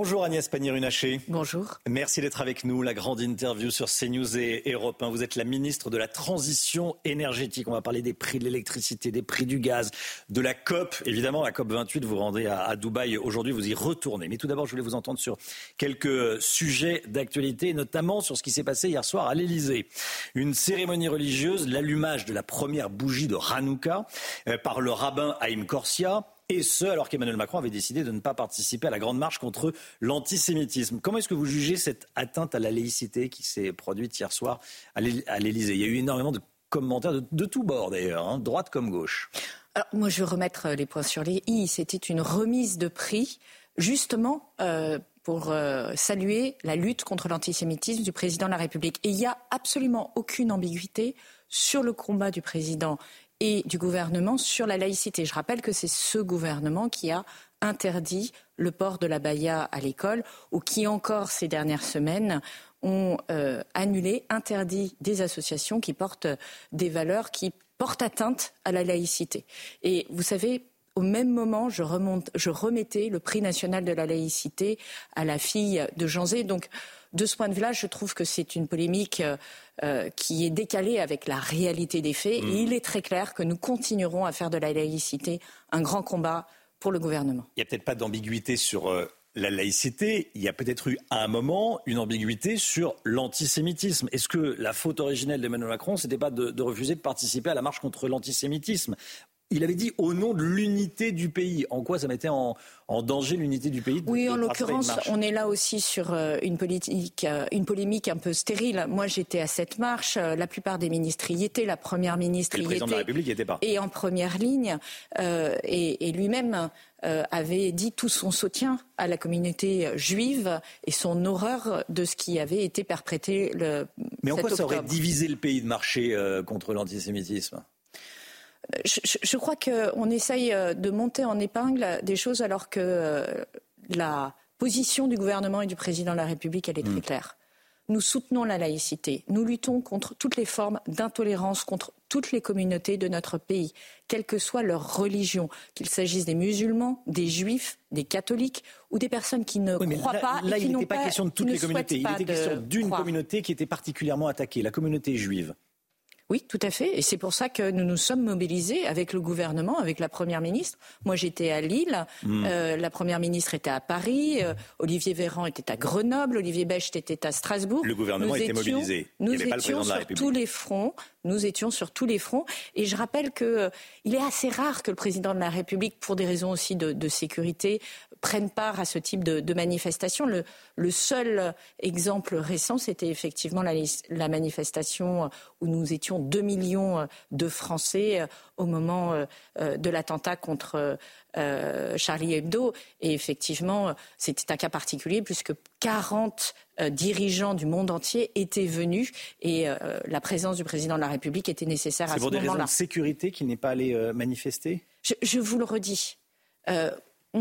Bonjour Agnès Pannier-Runacher. Bonjour. Merci d'être avec nous. La grande interview sur CNews et Europe 1. Vous êtes la ministre de la Transition énergétique. On va parler des prix de l'électricité, des prix du gaz, de la COP. Évidemment, la COP 28, vous rendez à, à Dubaï aujourd'hui, vous y retournez. Mais tout d'abord, je voulais vous entendre sur quelques sujets d'actualité, notamment sur ce qui s'est passé hier soir à l'Elysée. Une cérémonie religieuse, l'allumage de la première bougie de Hanouka euh, par le rabbin Haïm Korsia et ce, alors qu'Emmanuel Macron avait décidé de ne pas participer à la grande marche contre l'antisémitisme. Comment est-ce que vous jugez cette atteinte à la laïcité qui s'est produite hier soir à l'Élysée? Il y a eu énormément de commentaires de, tous bords d'ailleurs, hein, droite comme gauche. Alors, moi, je vais remettre les points sur les i. C'était une remise de prix, justement, euh, pour euh, saluer la lutte contre l'antisémitisme du président de la République. Et il n'y a absolument aucune ambiguïté sur le combat du président et du gouvernement sur la laïcité. Je rappelle que c'est ce gouvernement qui a interdit le port de la baya à l'école ou qui encore ces dernières semaines ont euh, annulé, interdit des associations qui portent des valeurs qui portent atteinte à la laïcité. Et vous savez, au même moment, je, remonte, je remettais le prix national de la laïcité à la fille de Jean Zé. Donc, de ce point de vue-là, je trouve que c'est une polémique euh, euh, qui est décalée avec la réalité des faits. Mm. Et il est très clair que nous continuerons à faire de la laïcité un grand combat pour le gouvernement. Il n'y a peut-être pas d'ambiguïté sur euh, la laïcité. Il y a peut-être eu à un moment une ambiguïté sur l'antisémitisme. Est-ce que la faute originelle d'Emmanuel Macron, c'était pas de, refuser de participer à la marche contre l'antisémitisme? Il avait dit au nom de l'unité du pays. En quoi ça mettait en, danger l'unité du pays Oui, en l'occurrence, on est là aussi sur euh, une politique, euh, une polémique un peu stérile. Moi, j'étais à cette marche. Euh, la plupart des ministres y étaient. La première ministre y était. Le président de la République n'y était pas. Et en première ligne. et, lui-même avait dit tout son soutien à la communauté juive et son horreur de ce qui avait été perprété le. Mais en quoi ça aurait divisé le pays de marcher contre l'antisémitisme? Je, crois qu'on essaye euh, de monter en épingle des choses alors que euh, la position du gouvernement et du président de la République, elle est très mm. claire. Nous soutenons la laïcité. Nous luttons contre toutes les formes d'intolérance, contre toutes les communautés de notre pays, quelle que soit leur religion, qu'il s'agisse des musulmans, des juifs, des catholiques ou des personnes qui ne croient pas. Là, et qui il n'était pas, question de toutes les communautés. Il était question d'une communauté qui était particulièrement attaquée, la communauté juive. Oui, tout à fait. Et c'est pour ça que nous nous sommes mobilisés avec le gouvernement, avec la Première ministre. Moi, j'étais à Lille, hmm. euh, la Première ministre était à Paris, euh, Olivier Véran était à Grenoble, Olivier Becht était à Strasbourg. Le gouvernement était mobilisé. Nous étions sur tous les fronts. Nous étions sur tous les fronts. Et je rappelle qu'il euh, est assez rare que le président de la République, pour des raisons aussi de, sécurité, prenne part à ce type de, manifestation. Le, seul exemple récent, c'était effectivement la, manifestation où nous étions 2 millions de Français euh, au moment euh, de l'attentat contre Charlie Hebdo. Et effectivement, c'était un cas particulier puisque 40 dirigeants du monde entier étaient venus et la présence du président de la République était nécessaire à ce moment-là. C'est pour des raisons de sécurité qu'il n'est pas allé manifester? Je, vous le redis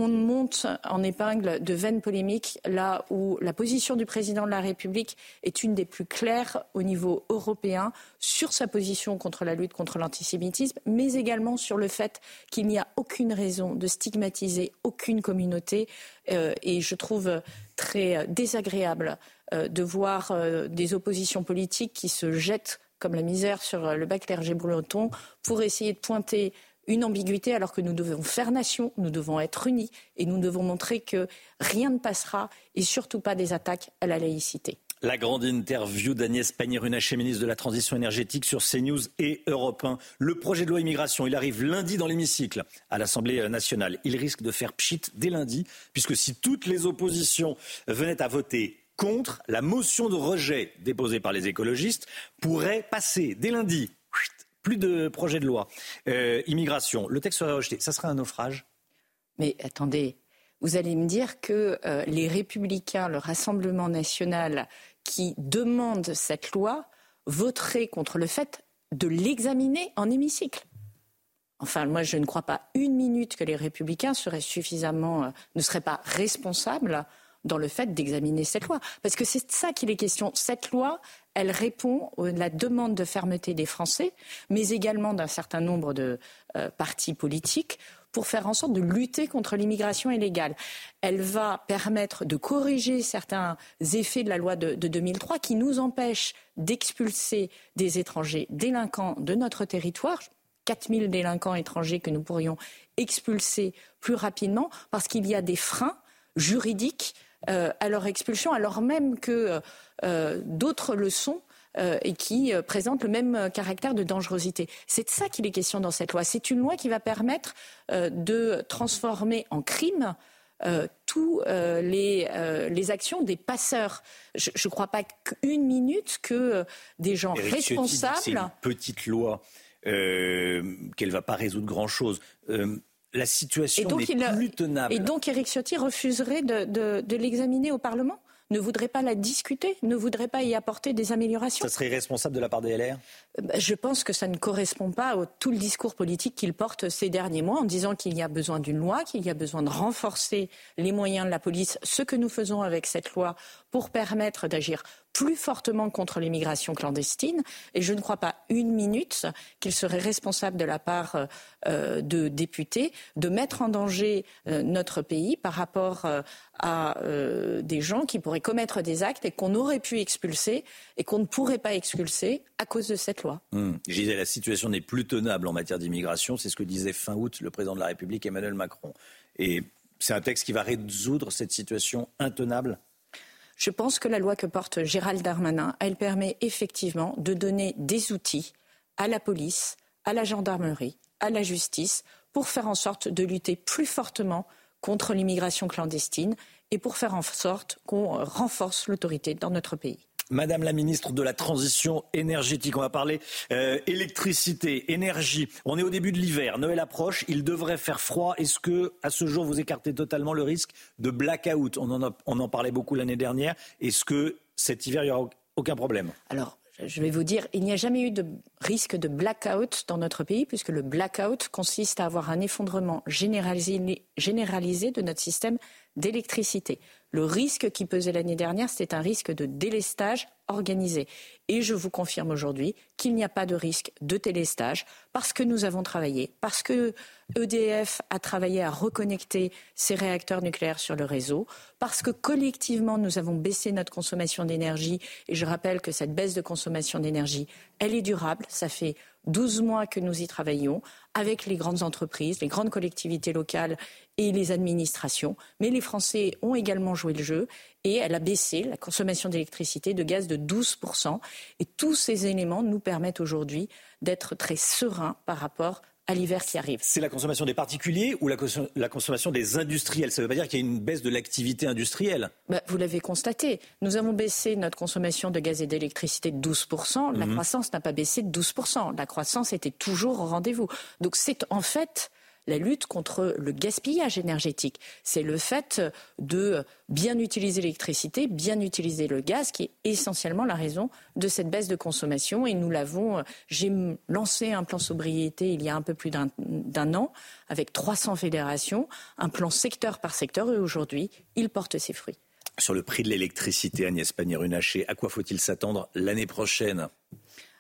on monte en épingle de vaines polémiques là où la position du président de la République est une des plus claires au niveau européen sur sa position contre la lutte contre l'antisémitisme, mais également sur le fait qu'il n'y a aucune raison de stigmatiser aucune communauté. Euh, et je trouve très désagréable euh, de voir euh, des oppositions politiques qui se jettent comme la misère sur le bac clergé breton pour essayer de pointer une ambiguïté alors que nous devons faire nation, nous devons être unis et nous devons montrer que rien ne passera et surtout pas des attaques à la laïcité. La grande interview d'Agnès Pannier-Runacher, ministre de la Transition énergétique sur CNews et Europe 1. Le projet de loi immigration, il arrive lundi dans l'hémicycle à l'Assemblée nationale. Il risque de faire pchit dès lundi, puisque si toutes les oppositions venaient à voter contre, la motion de rejet déposée par les écologistes pourrait passer dès lundi plus de projet de loi. Euh, immigration, le texte serait rejeté. Ça serait un naufrage Mais attendez, vous allez me dire que euh, les républicains, le Rassemblement national qui demandent cette loi, voteraient contre le fait de l'examiner en hémicycle. Enfin, moi, je ne crois pas une minute que les républicains seraient suffisamment, euh, ne seraient pas responsables dans le fait d'examiner cette loi. Parce que c'est ça qu'il est question. Cette loi, elle répond à la demande de fermeté des Français, mais également d'un certain nombre de euh, partis politiques pour faire en sorte de lutter contre l'immigration illégale. Elle va permettre de corriger certains effets de la loi de, de 2003 qui nous empêchent d'expulser des étrangers délinquants de notre territoire. 4000 délinquants étrangers que nous pourrions expulser plus rapidement parce qu'il y a des freins juridiques à leur expulsion, alors même que euh, d'autres le sont euh, et qui présentent le même caractère de dangerosité. C'est de ça qu'il est question dans cette loi. C'est une loi qui va permettre de transformer en crime euh, toutes les, les, actions des passeurs. Je ne crois pas qu'une minute que des gens responsables. C'est une petite loi qu'elle ne va pas résoudre grand-chose la situation n'est plus tenable. Et donc Éric Ciotti refuserait de l'examiner au Parlement? Ne voudrait pas la discuter, ne voudrait pas y apporter des améliorations? Ça serait irresponsable de la part des LR euh, Je pense que ça ne correspond pas à tout le discours politique qu'il porte ces derniers mois en disant qu'il y a besoin d'une loi, qu'il y a besoin de renforcer les moyens de la police, ce que nous faisons avec cette loi pour permettre d'agir plus fortement contre l'immigration clandestine. Et je ne crois pas une minute qu'il serait responsable de la part euh, de députés de mettre en danger euh, notre pays par rapport à des gens qui pourraient commettre des actes et qu'on aurait pu expulser et qu'on ne pourrait pas expulser à cause de cette loi. Mmh. Je disais, la situation n'est plus tenable en matière d'immigration. C'est ce que disait fin août le président de la République, Emmanuel Macron. Et c'est un texte qui va résoudre cette situation intenable je pense que la loi que porte Gérald Darmanin, permet effectivement de donner des outils à la police, à la gendarmerie, à la justice pour faire en sorte de lutter plus fortement contre l'immigration clandestine et pour faire en sorte qu'on renforce l'autorité dans notre pays. Madame la ministre de la Transition énergétique, on va parler euh, électricité, énergie. On est au début de l'hiver, Noël approche, il devrait faire froid. Est-ce que, à ce jour, vous écartez totalement le risque de blackout? On en, parlait beaucoup l'année dernière. Est-ce que cet hiver, il n'y aura aucun problème? Alors, je vais vous dire, il n'y a jamais eu de risque de blackout dans notre pays, puisque le blackout consiste à avoir un effondrement généralisé, de notre système d'électricité. Le risque qui pesait l'année dernière, c'était un risque de délestage organisé. Et je vous confirme aujourd'hui qu'il n'y a pas de risque de délestage parce que nous avons travaillé, parce que EDF a travaillé à reconnecter ses réacteurs nucléaires sur le réseau, parce que collectivement nous avons baissé notre consommation d'énergie. Et je rappelle que cette baisse de consommation d'énergie, elle est durable. Ça fait 12 mois que nous y travaillons avec les grandes entreprises, les grandes collectivités locales et les administrations. Mais les Français ont également joué le jeu et elle a baissé la consommation d'électricité de gaz de 12%. Et tous ces éléments nous permettent aujourd'hui d'être très sereins par rapport à l'hiver qui arrive. C'est la consommation des particuliers ou la, consommation des industriels? Ça ne veut pas dire qu'il y a une baisse de l'activité industrielle bah, Vous l'avez constaté. Nous avons baissé notre consommation de gaz et d'électricité de 12%. La mhm. croissance n'a pas baissé de 12%. La croissance était toujours au rendez-vous. Donc c'est en fait la lutte contre le gaspillage énergétique. C'est le fait de bien utiliser l'électricité, bien utiliser le gaz, qui est essentiellement la raison de cette baisse de consommation. Et nous l'avons, j'ai lancé un plan sobriété il y a un peu plus d'un an, avec 300 fédérations, un plan secteur par secteur, et aujourd'hui, il porte ses fruits. Sur le prix de l'électricité, Agnès Pannier-Runacher, à quoi faut-il s'attendre l'année prochaine?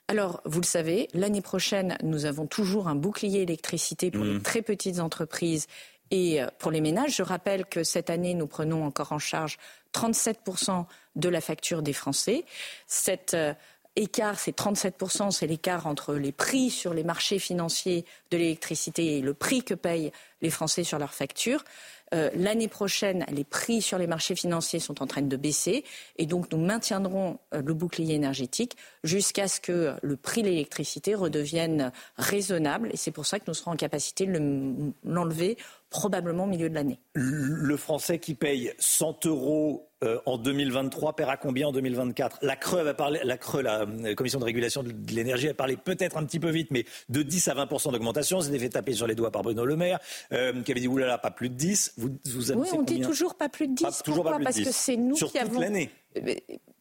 Alors, vous le savez, l'année prochaine, nous avons toujours un bouclier électricité pour les mmh. très petites entreprises et euh, pour les ménages. Je rappelle que cette année, nous prenons encore en charge 37% de la facture des Français. Cet euh, écart, c'est 37%, c'est l'écart entre les prix sur les marchés financiers de l'électricité et le prix que payent les Français sur leurs factures. Euh, l'année prochaine, les prix sur les marchés financiers sont en train de baisser et donc nous maintiendrons euh, le bouclier énergétique jusqu'à ce que le prix de l'électricité redevienne raisonnable et c'est pour ça que nous serons en capacité de l'enlever probablement au milieu de l'année. Le Français qui paye 100 euros euh, en 2023 paiera combien en 2024 La Creux, va parler, la Creux, la euh, Commission de régulation de l'énergie, a parlé peut-être un petit peu vite, mais de 10 à 20 d'augmentation. C'était fait taper sur les doigts par Bruno Le Maire, euh, qui avait dit oulala, pas plus de 10. Vous, vous oui, on dit toujours pas plus de 10. Pourquoi? Parce que c'est nous sur qui toute l'année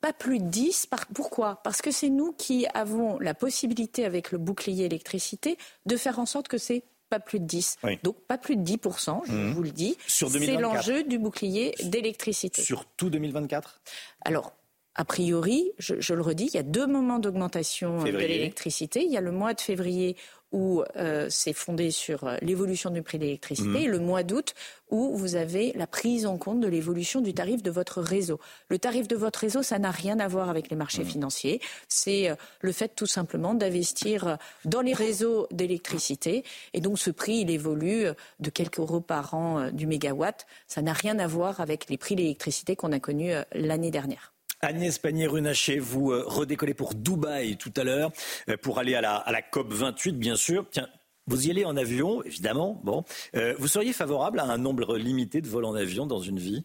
pas plus de 10. Pourquoi? Parce que c'est nous qui avons la possibilité, avec le bouclier électricité, de faire en sorte que c'est pas plus de 10. Donc pas plus de 10%, je mmh. vous le dis. C'est l'enjeu du bouclier d'électricité. Sur tout 2024 Alors, a priori, je, le redis, il y a deux moments d'augmentation de l'électricité. Il y a le mois de février où euh, c'est fondé sur euh, l'évolution du prix de l'électricité, mmh. et le mois d'août où vous avez la prise en compte de l'évolution du tarif de votre réseau. Le tarif de votre réseau, ça n'a rien à voir avec les marchés mmh. financiers. C'est euh, le fait tout simplement d'investir dans les réseaux d'électricité. Et donc ce prix, il évolue de quelques euros par an du mégawatt. Ça n'a rien à voir avec les prix de l'électricité qu'on a connus l'année dernière. Agnès Pannier-Runacher, vous euh, redécollez pour Dubaï tout à l'heure, euh, pour aller à la, à la COP 28, bien sûr. Tiens, vous y allez en avion, évidemment. Bon, euh, vous seriez favorable à un nombre limité de vols en avion dans une vie?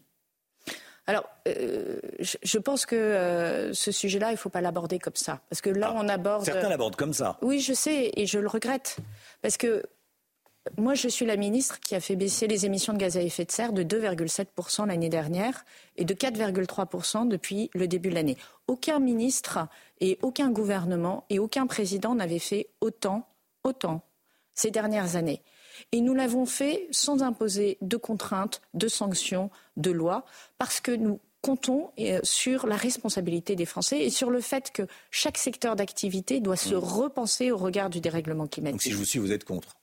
Alors, je, pense que ce sujet-là, il ne faut pas l'aborder comme ça. Parce que là, ah, on aborde. Certains l'abordent comme ça. Oui, je sais, et je le regrette. Parce que moi, je suis la ministre qui a fait baisser les émissions de gaz à effet de serre de 2,7% l'année dernière et de 4,3% depuis le début de l'année. Aucun ministre et aucun gouvernement et aucun président n'avait fait autant, autant ces dernières années. Et nous l'avons fait sans imposer de contraintes, de sanctions, de lois, parce que nous comptons euh, sur la responsabilité des Français et sur le fait que chaque secteur d'activité doit se mmh. repenser au regard du dérèglement climatique. Donc si je vous suis, vous êtes contre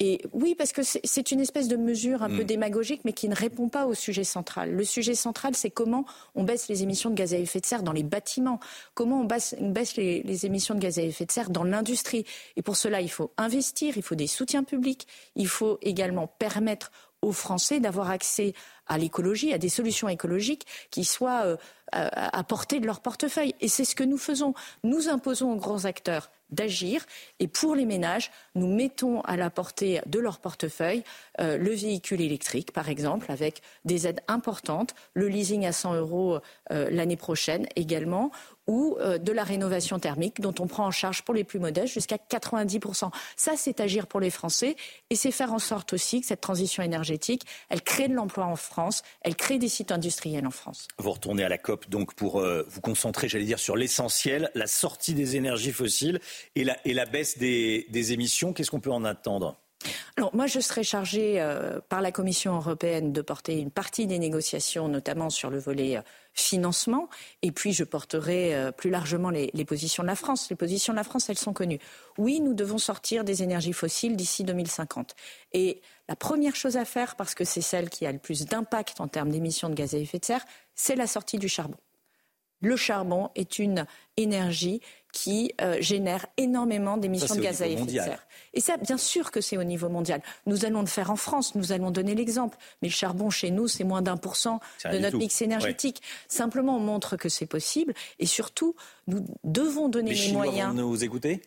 et oui, parce que c'est une espèce de mesure un peu mm. démagogique, mais qui ne répond pas au sujet central. Le sujet central, c'est comment on baisse les émissions de gaz à effet de serre dans les bâtiments, comment on baisse, les, émissions de gaz à effet de serre dans l'industrie. Et pour cela, il faut investir, il faut des soutiens publics, il faut également permettre aux Français d'avoir accès à l'écologie, à des solutions écologiques qui soient euh, à portée de leur portefeuille. Et c'est ce que nous faisons. Nous imposons aux grands acteurs d'agir. Et pour les ménages, nous mettons à la portée de leur portefeuille euh, le véhicule électrique, par exemple, avec des aides importantes, le leasing à 100 euros euh, l'année prochaine également, ou euh, de la rénovation thermique dont on prend en charge pour les plus modestes jusqu'à 90%. Ça, c'est agir pour les Français et c'est faire en sorte aussi que cette transition énergétique, elle crée de l'emploi en France, elle crée des sites industriels en France. Vous retournez à la COP donc pour euh, vous concentrer, j'allais dire, sur l'essentiel, la sortie des énergies fossiles et la, et la baisse des, des émissions. Qu'est-ce qu'on peut en attendre? Alors moi, je serai chargée euh, par la Commission européenne de porter une partie des négociations, notamment sur le volet financement. Et puis, je porterai euh, plus largement les, positions de la France. Les positions de la France, elles sont connues. Oui, nous devons sortir des énergies fossiles d'ici 2050. Et la première chose à faire, parce que c'est celle qui a le plus d'impact en termes d'émissions de gaz à effet de serre, c'est la sortie du charbon. Le charbon est une énergie qui euh, génère énormément d'émissions de gaz à effet de serre. Et ça, bien sûr que c'est au niveau mondial. Nous allons le faire en France, nous allons donner l'exemple. Mais le charbon chez nous, c'est moins d'un pour cent de notre mix énergétique. Simplement, on montre que c'est possible. Et surtout, nous devons donner les, les Chinois moyens. Vont nous écouter?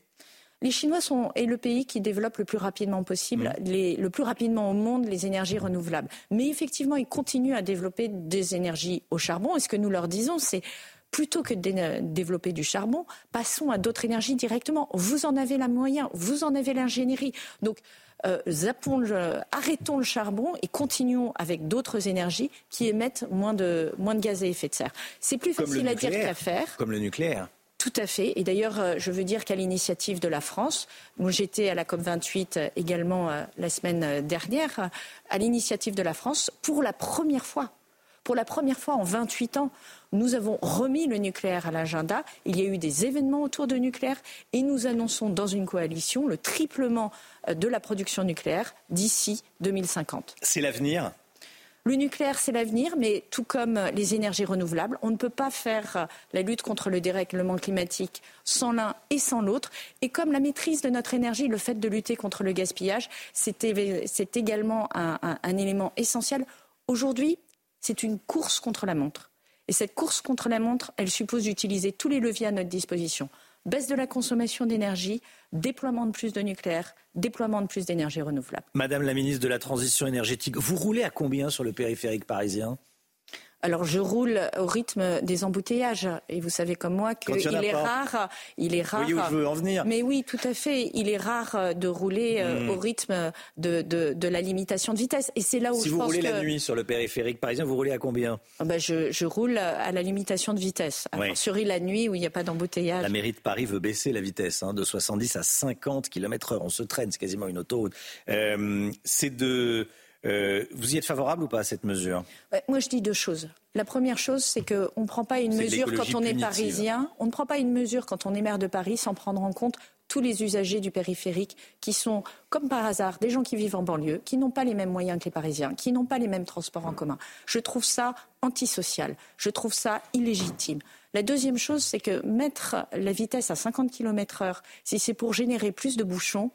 Les Chinois sont est le pays qui développe le plus rapidement possible, mmh. les, le plus rapidement au monde, les énergies renouvelables. Mais effectivement, ils continuent à développer des énergies au charbon. Et ce que nous leur disons, c'est plutôt que de développer du charbon, passons à d'autres énergies directement. Vous en avez la moyen, vous en avez l'ingénierie. Donc, euh, arrêtons le charbon et continuons avec d'autres énergies qui émettent moins de, moins de gaz à effet de serre. C'est plus facile à dire qu'à faire. Comme le nucléaire. Tout à fait. Et d'ailleurs, euh, je veux dire qu'à l'initiative de la France, moi j'étais à la COP28 euh, également la semaine dernière, à l'initiative de la France, pour la première fois, pour la première fois en 28 ans, nous avons remis le nucléaire à l'agenda. Il y a eu des événements autour du nucléaire et nous annonçons dans une coalition le triplement euh, de la production nucléaire d'ici 2050. C'est l'avenir? Le nucléaire, c'est l'avenir, mais tout comme les énergies renouvelables, on ne peut pas faire euh, la lutte contre le dérèglement climatique sans l'un et sans l'autre. Et comme la maîtrise de notre énergie, le fait de lutter contre le gaspillage, c'est également un, un élément essentiel. Aujourd'hui, c'est une course contre la montre. Et cette course contre la montre, elle suppose d'utiliser tous les leviers à notre disposition. Baisse de la consommation d'énergie, déploiement de plus de nucléaire, déploiement de plus d'énergie renouvelable. Madame la ministre de la Transition énergétique, vous roulez à combien sur le périphérique parisien? Alors je roule au rythme des embouteillages et vous savez comme moi qu'il est rare, il est rare. où je veux en venir. Mais oui, tout à fait. Il est rare de rouler euh, hmm. au rythme de, de, la limitation de vitesse. Et c'est là où si vous roulez la nuit sur le périphérique parisien, vous roulez à combien? Ben je, je, roule à la limitation de vitesse. Alors, Sur la nuit où il n'y a pas d'embouteillage. La mairie de Paris veut baisser la vitesse hein, de 70 à 50 km/h. On se traîne, c'est quasiment une autoroute. Euh, c'est de euh, vous y êtes favorable ou pas à cette mesure? Moi, je dis deux choses. La première chose, c'est qu'on ne prend pas une mesure quand on est parisien. On ne prend pas une mesure quand on est maire de Paris sans prendre en compte tous les usagers du périphérique qui sont, comme par hasard, des gens qui vivent en banlieue, qui n'ont pas les mêmes moyens que les Parisiens, qui n'ont pas les mêmes transports en commun. Je trouve ça antisocial. Je trouve ça illégitime. La deuxième chose, c'est que mettre la vitesse à 50 km heure, si c'est pour générer plus de bouchons,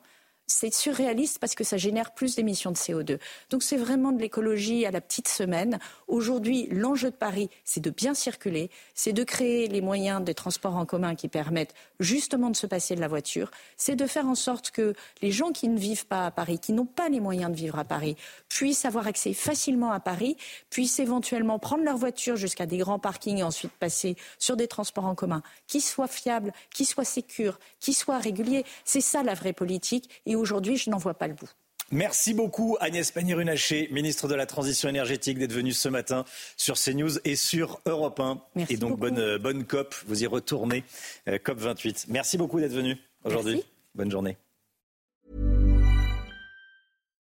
c'est surréaliste parce que ça génère plus d'émissions de CO2. Donc c'est vraiment de l'écologie à la petite semaine. Aujourd'hui, l'enjeu de Paris, c'est de bien circuler, c'est de créer les moyens de transport en commun qui permettent justement de se passer de la voiture, c'est de faire en sorte que les gens qui ne vivent pas à Paris, qui n'ont pas les moyens de vivre à Paris, puissent avoir accès facilement à Paris, puissent éventuellement prendre leur voiture jusqu'à des grands parkings et ensuite passer sur des transports en commun qui soient fiables, qui soient sécures, qui soient réguliers. C'est ça la vraie politique. Aujourd'hui, je n'en vois pas le bout. Merci beaucoup Agnès Pannier-Runacher, ministre de la Transition énergétique, d'être venue ce matin sur CNews et sur Europe 1. Merci et donc bonne, euh, bonne COP, vous y retournez, euh, COP 28. Merci beaucoup d'être venu aujourd'hui. Bonne journée.